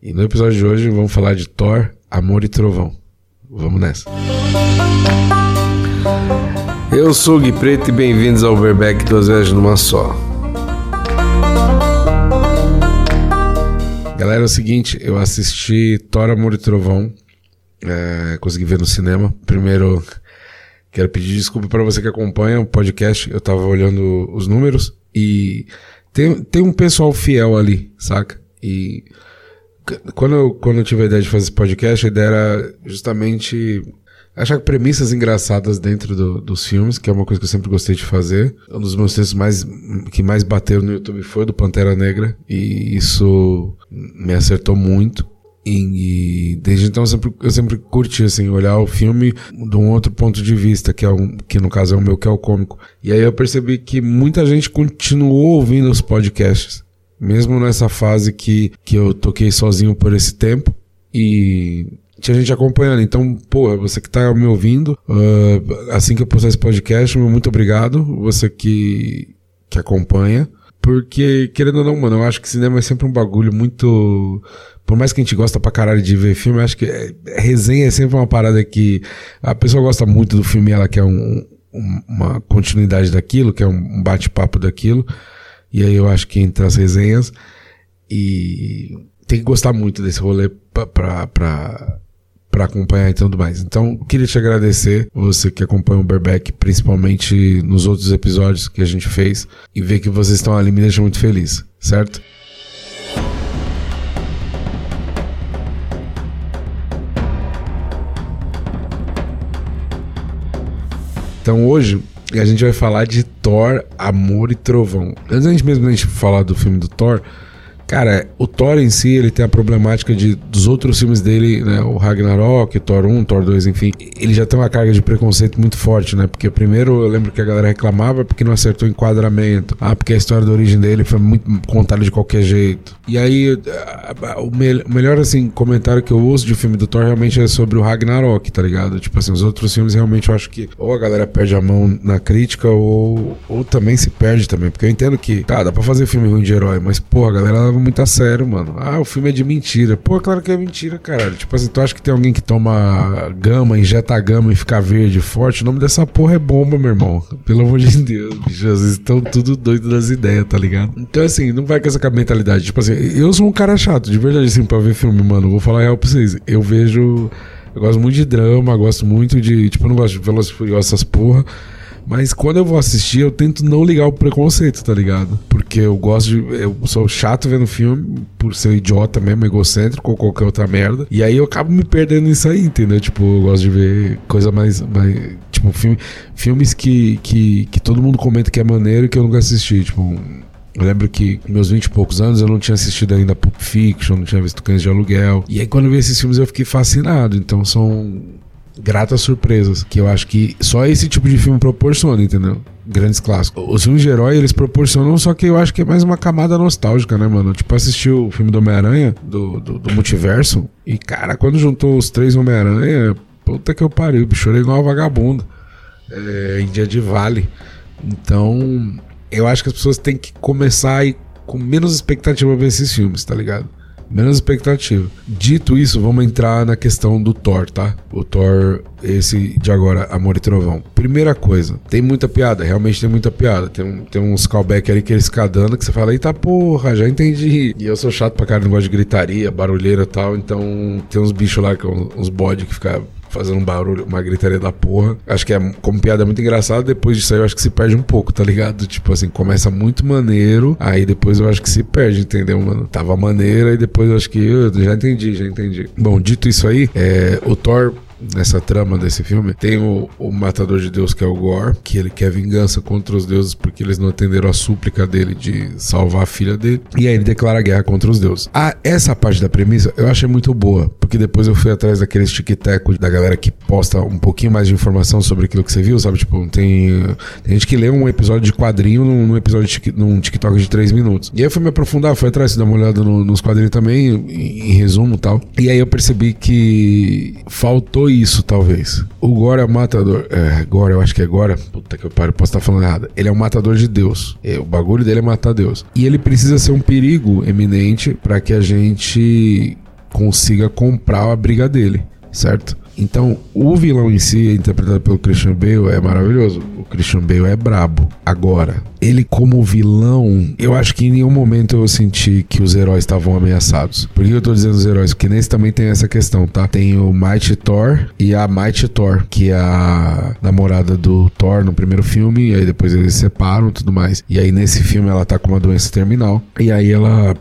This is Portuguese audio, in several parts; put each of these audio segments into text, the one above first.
E no episódio de hoje vamos falar de Thor, Amor e Trovão. Vamos nessa. Eu sou o Gui Preto e bem-vindos ao Overback Duas Vezes Numa Só. Galera, é o seguinte, eu assisti Thor, Amor e Trovão. É, consegui ver no cinema. Primeiro, quero pedir desculpa para você que acompanha o podcast. Eu tava olhando os números e tem, tem um pessoal fiel ali, saca? E quando eu, quando eu tive a ideia de fazer esse podcast, a ideia era justamente achar premissas engraçadas dentro do, dos filmes, que é uma coisa que eu sempre gostei de fazer. Um dos meus textos mais, que mais bateu no YouTube foi do Pantera Negra, e isso me acertou muito. E, desde então eu sempre, eu sempre curti assim, olhar o filme de um outro ponto de vista, que, é um, que no caso é o meu, que é o cômico. E aí eu percebi que muita gente continuou ouvindo os podcasts, mesmo nessa fase que, que eu toquei sozinho por esse tempo. E tinha gente acompanhando. Então, pô, você que tá me ouvindo, uh, assim que eu postar esse podcast, muito obrigado. Você que, que acompanha. Porque, querendo ou não, mano, eu acho que cinema é sempre um bagulho muito. Por mais que a gente gosta pra caralho de ver filme, acho que é, resenha é sempre uma parada que a pessoa gosta muito do filme, ela quer um, um, uma continuidade daquilo, quer um bate-papo daquilo. E aí eu acho que entra as resenhas. E tem que gostar muito desse rolê pra para acompanhar e tudo mais. Então, queria te agradecer, você que acompanha o Berbeck, principalmente nos outros episódios que a gente fez, e ver que vocês estão ali me deixa muito feliz, certo? Então hoje a gente vai falar de Thor, Amor e Trovão. Antes mesmo a gente falar do filme do Thor, Cara, o Thor em si, ele tem a problemática de dos outros filmes dele, né, o Ragnarok, Thor 1, Thor 2, enfim, ele já tem uma carga de preconceito muito forte, né? Porque primeiro eu lembro que a galera reclamava porque não acertou o enquadramento. Ah, porque a história da origem dele foi muito contada de qualquer jeito. E aí, o, me o melhor, assim, comentário que eu uso de filme do Thor realmente é sobre o Ragnarok, tá ligado? Tipo assim, os outros filmes realmente eu acho que ou a galera perde a mão na crítica ou, ou também se perde também. Porque eu entendo que, tá, dá pra fazer filme ruim de herói, mas, pô, a galera leva muito a sério, mano. Ah, o filme é de mentira. Pô, claro que é mentira, caralho. Tipo assim, tu acha que tem alguém que toma gama, injeta gama e fica verde forte? O nome dessa porra é bomba, meu irmão. Pelo amor de Deus, bicho. Às vezes estão tudo doido das ideias, tá ligado? Então, assim, não vai com essa mentalidade. Tipo assim, eu sou um cara chato, de verdade, assim, pra ver filme, mano. Vou falar real pra vocês. Eu vejo. Eu gosto muito de drama, gosto muito de. Tipo, eu não gosto de Velozes Furiosos, essas porra. Mas quando eu vou assistir, eu tento não ligar o preconceito, tá ligado? Porque eu gosto de. Eu sou chato vendo filme, por ser idiota mesmo, egocêntrico ou qualquer outra merda. E aí eu acabo me perdendo nisso aí, entendeu? Tipo, eu gosto de ver coisa mais. mais tipo, filme, filmes que, que, que todo mundo comenta que é maneiro e que eu nunca assisti. Tipo, eu lembro que meus 20 e poucos anos eu não tinha assistido ainda Pulp Fiction, não tinha visto Cães de Aluguel. E aí quando eu vi esses filmes eu fiquei fascinado. Então são gratas surpresas, que eu acho que só esse tipo de filme proporciona, entendeu? Grandes clássicos. Os filmes de herói, eles proporcionam, só que eu acho que é mais uma camada nostálgica, né, mano? Tipo, assistir o filme do Homem-Aranha, do, do, do, multiverso, e, cara, quando juntou os três Homem-Aranha, puta que eu pariu, chorei igual uma vagabunda. É, em dia de vale. Então, eu acho que as pessoas têm que começar a ir com menos expectativa ver esses filmes, tá ligado? Menos expectativa. Dito isso, vamos entrar na questão do Thor, tá? O Thor, esse de agora, Amor e Trovão. Primeira coisa, tem muita piada, realmente tem muita piada. Tem, tem uns callback ali que eles ficam dando que você fala, eita porra, já entendi. E eu sou chato pra cara, não gosto de gritaria, barulheira e tal, então tem uns bichos lá, uns bode que ficam fazendo um barulho, uma gritaria da porra. Acho que é como piada é muito engraçada, depois disso aí eu acho que se perde um pouco, tá ligado? Tipo assim, começa muito maneiro, aí depois eu acho que se perde, entendeu, mano? Tava maneira e depois eu acho que eu já entendi, já entendi. Bom, dito isso aí, é, o Thor nessa trama desse filme, tem o, o, matador de Deus que é o Gore, que ele quer vingança contra os deuses porque eles não atenderam a súplica dele de salvar a filha dele, e aí ele declara guerra contra os deuses. Ah, essa parte da premissa eu achei muito boa, porque depois eu fui atrás daqueles tic-tac da galera que posta um pouquinho mais de informação sobre aquilo que você viu, sabe? Tipo, tem, tem gente que lê um episódio de quadrinho num, num episódio de, num TikTok de 3 minutos. E aí eu fui me aprofundar, fui atrás, dar uma olhada no, nos quadrinhos também, em, em resumo e tal. E aí eu percebi que faltou isso, talvez. O Gore é o matador. É, Gore, eu acho que é Gore. Puta que eu paro, posso estar falando errado. Ele é um matador de Deus. É, o bagulho dele é matar Deus. E ele precisa ser um perigo eminente para que a gente consiga comprar a briga dele, certo? Então, o vilão em si, interpretado pelo Christian Bale, é maravilhoso. Christian Bale é brabo. Agora, ele como vilão, eu acho que em nenhum momento eu senti que os heróis estavam ameaçados. Por que eu tô dizendo os heróis? Porque nesse também tem essa questão, tá? Tem o Mighty Thor e a Mighty Thor, que é a namorada do Thor no primeiro filme, e aí depois eles se separam e tudo mais. E aí nesse filme ela tá com uma doença terminal, e aí ela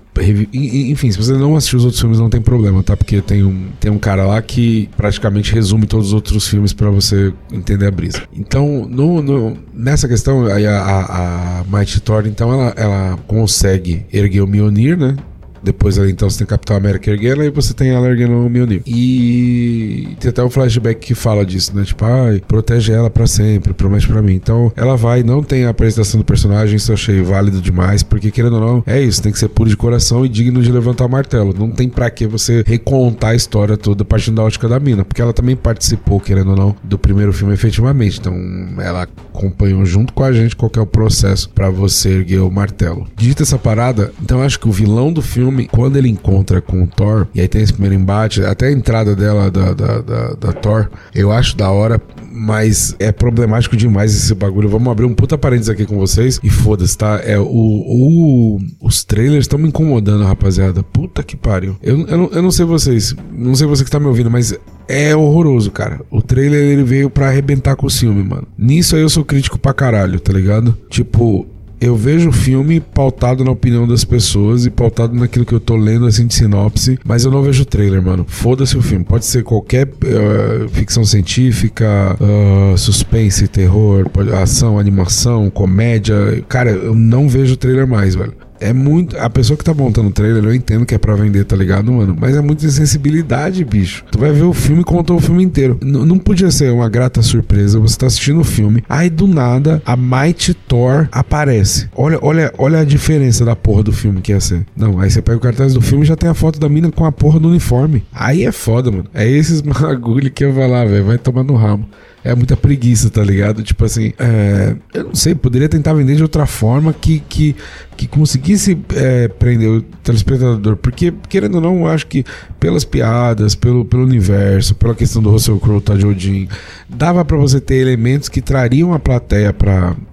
enfim, se você não assistiu os outros filmes, não tem problema, tá? Porque tem um, tem um cara lá que praticamente resume todos os outros filmes para você entender a brisa. Então, no, no, nessa questão, a, a, a Mighty Thor, então, ela, ela consegue erguer o Mjolnir, né? Depois ali, então, você tem Capitão América erguendo e você tem ela erguendo o Mjolnir. E tem até um flashback que fala disso, né? Tipo, ai, protege ela para sempre, promete para mim. Então, ela vai, não tem a apresentação do personagem, isso eu achei válido demais, porque querendo ou não, é isso, tem que ser puro de coração e digno de levantar o martelo. Não tem para que você recontar a história toda partindo da ótica da mina, porque ela também participou, querendo ou não, do primeiro filme efetivamente. Então, ela acompanhou junto com a gente qual é o processo para você erguer o martelo. Dita essa parada, então acho que o vilão do filme filme, quando ele encontra com o Thor, e aí tem esse primeiro embate, até a entrada dela da, da, da, da Thor, eu acho da hora, mas é problemático demais esse bagulho. Vamos abrir um puta parênteses aqui com vocês e foda-se, tá? É, o, o, os trailers estão me incomodando, rapaziada. Puta que pariu. Eu, eu, não, eu não sei vocês, não sei você que tá me ouvindo, mas é horroroso, cara. O trailer ele veio para arrebentar com o filme, mano. Nisso aí eu sou crítico pra caralho, tá ligado? Tipo, eu vejo o filme pautado na opinião das pessoas e pautado naquilo que eu tô lendo assim de sinopse, mas eu não vejo trailer, mano. Foda-se o filme. Pode ser qualquer uh, ficção científica, uh, suspense, terror, ação, animação, comédia. Cara, eu não vejo trailer mais, velho é muito. A pessoa que tá montando o trailer, eu entendo que é pra vender, tá ligado, mano? Mas é muita insensibilidade, bicho. Tu vai ver o filme e contou o filme inteiro. N não podia ser uma grata surpresa. Você tá assistindo o filme, aí do nada a Mighty Thor aparece. Olha, olha, olha a diferença da porra do filme que ia ser. Não, aí você pega o cartaz do filme e já tem a foto da mina com a porra do uniforme. Aí é foda, mano. É esses bagulho que eu vou lá, velho. Vai tomar no ramo é muita preguiça, tá ligado? Tipo assim, é, eu não sei, poderia tentar vender de outra forma que, que, que conseguisse é, prender o telespectador. Porque, querendo ou não, eu acho que pelas piadas, pelo, pelo universo, pela questão do Russell Crowe, tá Odin, dava para você ter elementos que trariam a plateia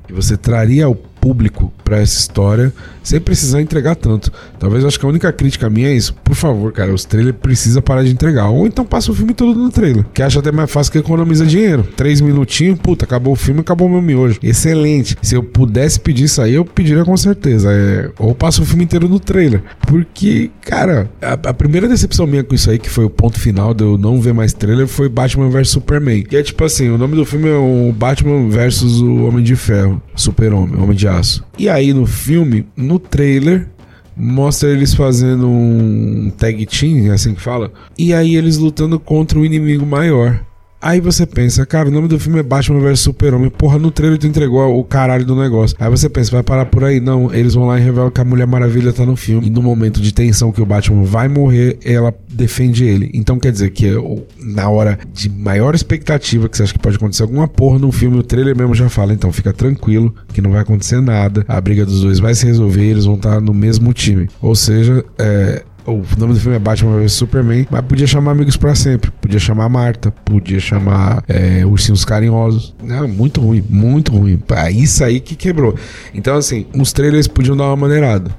para você traria o público para essa história sem precisar entregar tanto. Talvez eu acho que a única crítica minha é isso. Por favor, cara, os trailers precisa parar de entregar. Ou então passa o filme todo no trailer. Que acha até mais fácil que economiza dinheiro. Três minutinhos, puta, acabou o filme, acabou meu miojo. Excelente. Se eu pudesse pedir isso aí, eu pediria com certeza. É... Ou passa o filme inteiro no trailer. Porque, cara, a, a, primeira decepção minha com isso aí, que foi o ponto final de eu não ver mais trailer, foi Batman vs Superman. Que é tipo assim, o nome do filme é o Batman vs o Homem de Ferro. Super-Homem, Homem de Aço. E aí no filme, no trailer, mostra eles fazendo um tag team, é assim que fala. E aí eles lutando contra um inimigo maior. Aí você pensa, cara, o nome do filme é Batman vs Super-Homem. Porra, no trailer tu entregou o caralho do negócio. Aí você pensa, vai parar por aí. Não, eles vão lá e revelam que a Mulher Maravilha tá no filme. E no momento de tensão que o Batman vai morrer, ela defende ele. Então quer dizer que na hora de maior expectativa que você acha que pode acontecer alguma porra no filme, o trailer mesmo já fala. Então fica tranquilo que não vai acontecer nada. A briga dos dois vai se resolver, eles vão estar no mesmo time. Ou seja, é o nome do filme é Batman vs Superman, mas podia chamar Amigos para Sempre, podia chamar Marta, podia chamar é, Ursinhos Carinhosos. Não, muito ruim, muito ruim. É isso aí que quebrou. Então, assim, os trailers podiam dar uma maneirada.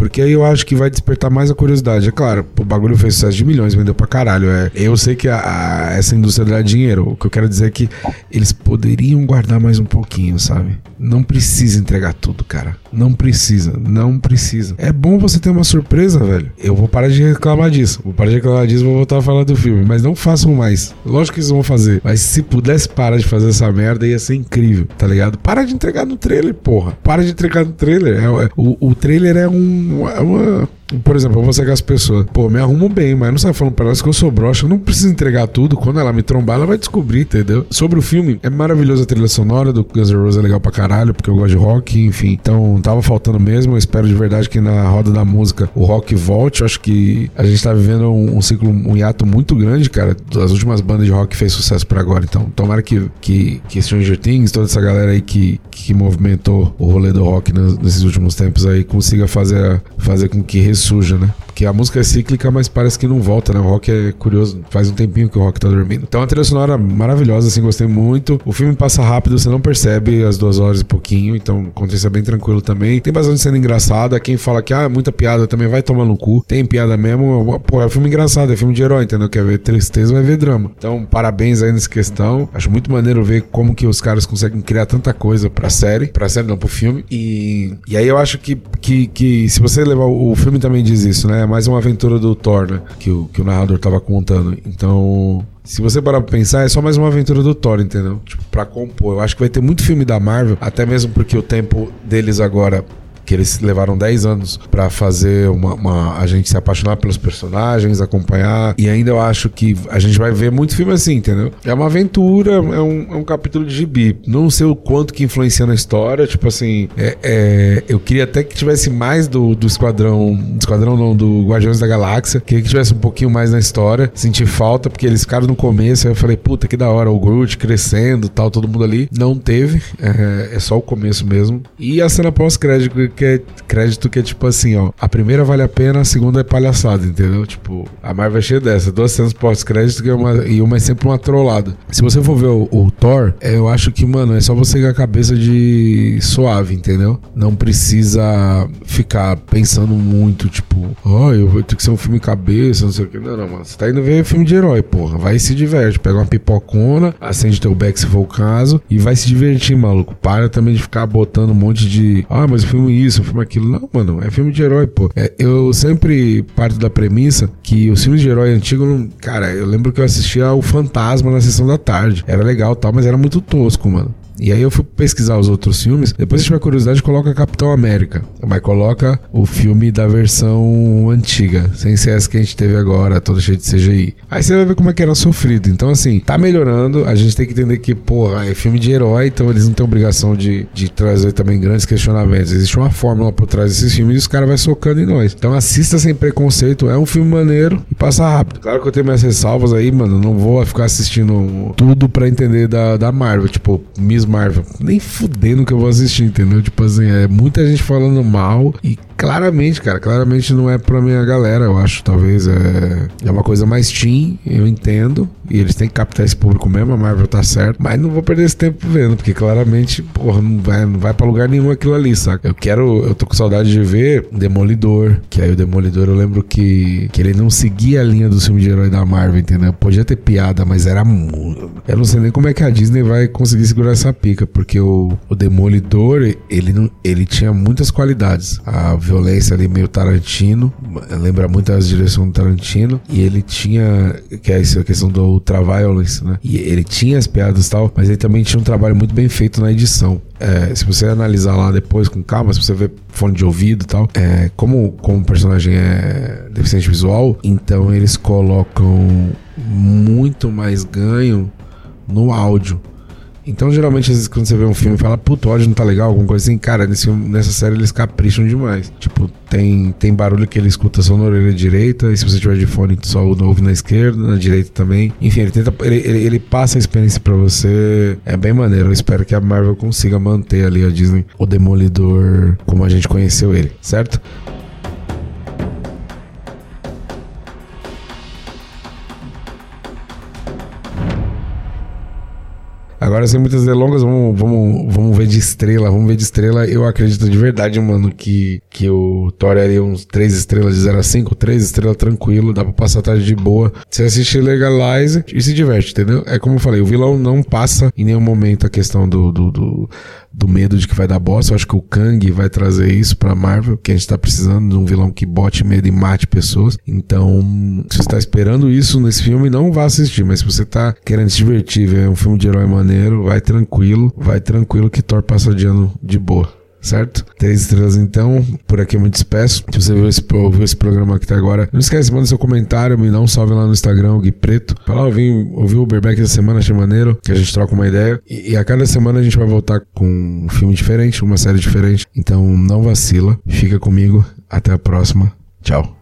Porque aí eu acho que vai despertar mais a curiosidade. É claro, o bagulho fez sucesso de milhões, vendeu pra caralho. É, eu sei que a, a, essa indústria dá dinheiro. O que eu quero dizer é que eles poderiam guardar mais um pouquinho, sabe? Não precisa entregar tudo, cara. Não precisa, não precisa. É bom você ter uma surpresa, velho. Eu vou parar de reclamar disso. Vou parar de reclamar disso, vou voltar a falar do filme. Mas não façam mais. Lógico que eles vão fazer. Mas se pudesse parar de fazer essa merda, ia ser incrível, tá ligado? Para de entregar no trailer, porra. Para de entregar no trailer. É, é, o, o trailer é um. É uma por exemplo, eu vou com as pessoas. Pô, me arrumo bem, mas não sai falando pra elas que eu sou broxa. Eu não preciso entregar tudo. Quando ela me trombar, ela vai descobrir, entendeu? Sobre o filme, é maravilhosa a trilha sonora do Guns N' Roses, é legal pra caralho, porque eu gosto de rock, enfim. Então, tava faltando mesmo. Eu espero de verdade que na roda da música o rock volte. Eu acho que a gente tá vivendo um, um ciclo, um hiato muito grande, cara. As últimas bandas de rock fez sucesso por agora. Então, tomara que, que, que Stranger Things, toda essa galera aí que, que movimentou o rolê do rock nesses últimos tempos aí, consiga fazer, fazer com que ressurja, né? Porque a música é cíclica, mas parece que não volta, né? O rock é curioso. Faz um tempinho que o rock tá dormindo. Então a trilha sonora maravilhosa, assim, gostei muito. O filme passa rápido, você não percebe as duas horas e pouquinho. Então acontece bem tranquilo também. Tem bastante cena engraçada. Quem fala que, ah, muita piada também vai tomar no cu. Tem piada mesmo. Pô, é um filme engraçado, é filme de herói, entendeu? Quer ver tristeza, vai ver drama. Então, parabéns aí nessa questão. Acho muito maneiro ver como que os caras conseguem criar tanta coisa pra série. Pra série, não, pro filme. E, e aí eu acho que, que, que se você levar. O filme também diz isso, né? Mais uma aventura do Thor, né? Que o, que o narrador tava contando. Então. Se você parar pra pensar, é só mais uma aventura do Thor, entendeu? Tipo, pra compor. Eu acho que vai ter muito filme da Marvel, até mesmo porque o tempo deles agora que eles levaram 10 anos para fazer uma, uma, a gente se apaixonar pelos personagens, acompanhar. E ainda eu acho que a gente vai ver muito filme assim, entendeu? É uma aventura, é um, é um capítulo de gibi. Não sei o quanto que influencia na história. Tipo assim, é, é, eu queria até que tivesse mais do, do Esquadrão. Do Esquadrão não, do Guardiões da Galáxia. Queria que tivesse um pouquinho mais na história. Senti falta, porque eles ficaram no começo. Aí eu falei, puta, que da hora. O Groot crescendo tal, todo mundo ali. Não teve. É, é só o começo mesmo. E a cena pós-crédito é crédito que é tipo assim, ó. A primeira vale a pena, a segunda é palhaçada, entendeu? Tipo, a Marvel é cheia dessa. Duas cenas pós-crédito é uma, e uma é sempre uma trollada. Se você for ver o, o Thor, eu acho que, mano, é só você com a cabeça de suave, entendeu? Não precisa ficar pensando muito, tipo, ó, oh, eu vou ter que ser um filme cabeça, não sei o que. Não, não, mano. Você tá indo ver filme de herói, porra. Vai e se diverte. Pega uma pipocona, acende teu back se for o caso, e vai se divertir, maluco. Para também de ficar botando um monte de. Ah, mas o filme isso isso, filme aquilo. Não, mano, é filme de herói, pô. É, eu sempre parto da premissa que os filmes de herói antigos, não, cara, eu lembro que eu assistia o Fantasma na sessão da tarde. Era legal tal, mas era muito tosco, mano. E aí eu fui pesquisar os outros filmes. Depois, se tiver curiosidade, coloca Capitão América. Mas coloca o filme da versão antiga, sem ser essa que a gente teve agora, toda cheia de CGI. Aí você vai ver como é que era sofrido. Então, assim, tá melhorando. A gente tem que entender que, porra, é filme de herói, então eles não têm obrigação de, de trazer também grandes questionamentos. Existe uma fórmula por trás desses filmes e os caras vão socando em nós. Então assista sem preconceito. É um filme maneiro e passa rápido. Claro que eu tenho minhas ressalvas aí, mano. Não vou ficar assistindo tudo pra entender da, da Marvel. Tipo, mesmo Marvel. Nem fudendo que eu vou assistir, entendeu? Tipo assim, é muita gente falando mal e claramente, cara, claramente não é pra minha galera, eu acho. Talvez é, é uma coisa mais teen, eu entendo. E eles têm que captar esse público mesmo, a Marvel tá certo. Mas não vou perder esse tempo vendo, porque claramente, porra, não vai, não vai pra lugar nenhum aquilo ali, saca? Eu quero, eu tô com saudade de ver Demolidor, que aí o Demolidor eu lembro que, que ele não seguia a linha do filme de herói da Marvel, entendeu? Podia ter piada, mas era muito. Eu não sei nem como é que a Disney vai conseguir segurar essa pica, porque o, o Demolidor, ele, não, ele tinha muitas qualidades. A violência ali meio Tarantino, lembra muito as direções do Tarantino, e ele tinha, que é essa questão do ultra-violence, né? E ele tinha as piadas e tal, mas ele também tinha um trabalho muito bem feito na edição. É, se você analisar lá depois com calma, se você ver fone de ouvido e tal, é, como, como o personagem é deficiente visual, então eles colocam muito mais ganho no áudio. Então, geralmente, às vezes, quando você vê um filme e fala, puto, o áudio não tá legal, alguma coisa assim, cara, nesse, nessa série eles capricham demais. Tipo, tem, tem barulho que ele escuta só na orelha direita, e se você tiver de fone, só ouve na esquerda, na direita também. Enfim, ele tenta. Ele, ele, ele passa a experiência para você. É bem maneiro. Eu espero que a Marvel consiga manter ali a Disney, o Demolidor, como a gente conheceu ele, certo? Agora, sem muitas delongas, vamos, vamos, vamos ver de estrela. Vamos ver de estrela. Eu acredito de verdade, mano, que, que o Thor é uns 3 estrelas de 0 a 5, 3 estrelas tranquilo, dá pra passar a tarde de boa. Você assiste Legalize e se diverte, entendeu? É como eu falei, o vilão não passa em nenhum momento a questão do, do, do do medo de que vai dar bosta. Eu acho que o Kang vai trazer isso pra Marvel, que a gente tá precisando de um vilão que bote medo e mate pessoas. Então, se você tá esperando isso nesse filme, não vá assistir. Mas se você tá querendo se divertir, ver um filme de herói maneiro, vai tranquilo, vai tranquilo que Thor passa de ano de boa certo? Três estrelas então, por aqui é muito espesso. Se você viu esse, ouviu esse programa aqui até agora, não esquece, manda seu comentário, me dá um salve lá no Instagram, o Gui Preto. Fala, ouvi, vim o Uberback essa semana, achei maneiro, que a gente troca uma ideia. E, e, a cada semana a gente vai voltar com um filme diferente, uma série diferente. Então não vacila, fica comigo, até a próxima. Tchau.